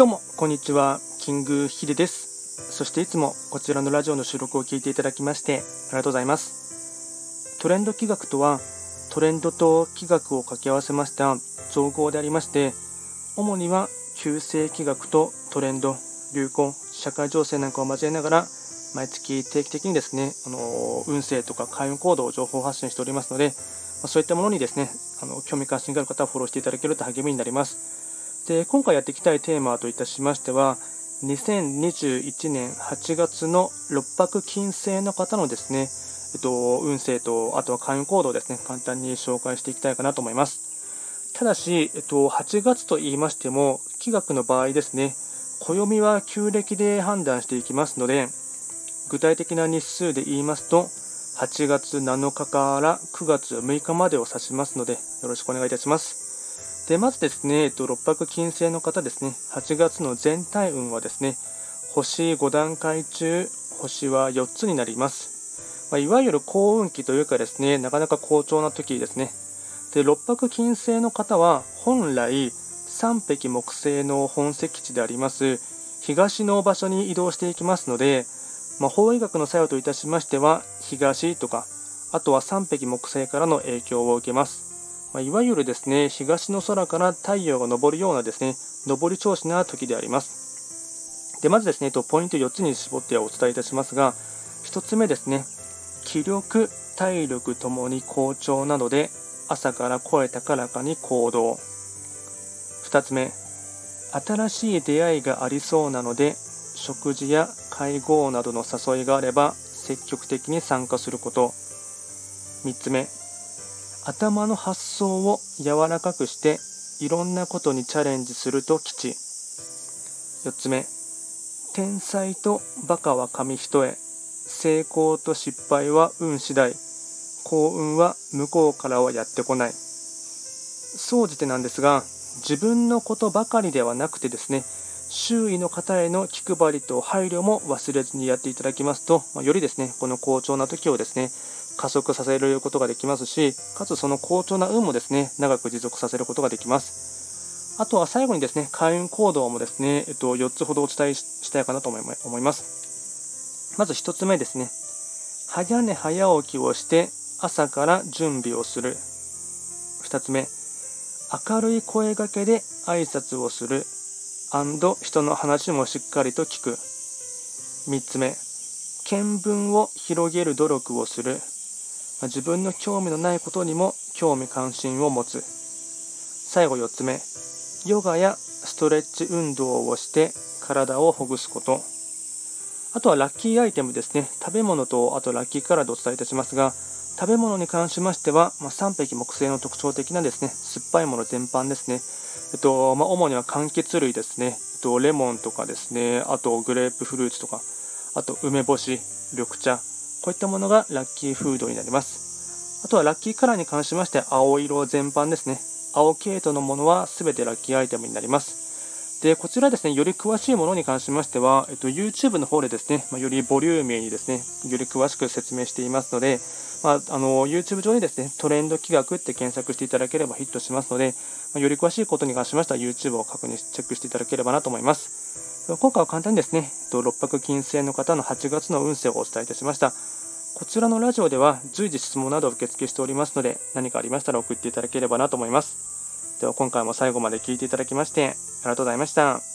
どうも、こんにちは。キングヒデです。そしていつもこちらのラジオの収録を聞いていただきましてありがとうございます。トレンド企画とは、トレンドと企画を掛け合わせました造語でありまして、主には旧世企画とトレンド、流行、社会情勢なんかを交えながら、毎月定期的にですね、あの運勢とか開運行動を情報発信しておりますので、まそういったものにですね、あの興味関心がある方はフォローしていただけると励みになります。で今回やっていきたいテーマといたしましては2021年8月の六白金星の方のですね、えっと、運勢とあとは開運行動をですね簡単に紹介していきたいかなと思います。ただし、えっと、8月と言いましても気学の場合ですね暦は旧暦で判断していきますので具体的な日数で言いますと8月7日から9月6日までを指しますのでよろしくお願いいたします。でまずですね、えっと、六白金星の方ですね、8月の全体運はですね、星5段階中、星は4つになります。まあ、いわゆる幸運期というかですね、なかなか好調な時ですね。で、六白金星の方は、本来、三匹木星の本石地であります、東の場所に移動していきますので、まあ、法医学の作用といたしましては、東とか、あとは三匹木星からの影響を受けます。ま、いわゆるですね東の空から太陽が昇るようなですね上り調子な時であります。でまずですねとポイント4つに絞ってお伝えいたしますが1つ目ですね気力、体力ともに好調なので朝から声高らかに行動2つ目新しい出会いがありそうなので食事や会合などの誘いがあれば積極的に参加すること3つ目頭の発想を柔らかくしていろんなことにチャレンジすると吉。4つ目。天才とバカは紙一重。成功と失敗は運次第。幸運は向こうからはやってこない。総じてなんですが自分のことばかりではなくてですね周囲の方への気配りと配慮も忘れずにやっていただきますと、まあ、よりですねこの好調な時をですね加速させることができますし、かつその好調な運もですね、長く持続させることができます。あとは最後にですね、開運行動もですね、えっと、4つほどお伝えしたいかなと思います。まず1つ目ですね、早寝早起きをして朝から準備をする。2つ目、明るい声がけで挨拶をする。人の話もしっかりと聞く。3つ目、見聞を広げる努力をする。自分の興味のないことにも興味関心を持つ。最後4つ目。ヨガやストレッチ運動をして体をほぐすこと。あとはラッキーアイテムですね。食べ物とあとラッキーカラーでお伝えいたしますが食べ物に関しましては、まあ、3匹木星の特徴的なですね酸っぱいもの全般ですね、えっとまあ、主には柑橘類ですね、えっと、レモンとかですね。あとグレープフルーツとか。あと梅干し緑茶。こういったものがラッキーフードになります。あとはラッキーカラーに関しまして青色全般ですね。青系統のものは全てラッキーアイテムになります。で、こちらですね、より詳しいものに関しましては、えっと、YouTube の方でですね、まあ、よりボリューミーにですね、より詳しく説明していますので、まあ、あの YouTube 上にですね、トレンド企画って検索していただければヒットしますので、まあ、より詳しいことに関しましては YouTube を確認、チェックしていただければなと思います。今回は簡単にですね、六白金星の方の8月の運勢をお伝えいたしました。こちらのラジオでは随時質問などを受付しておりますので、何かありましたら送っていただければなと思います。では今回も最後まで聞いていただきまして、ありがとうございました。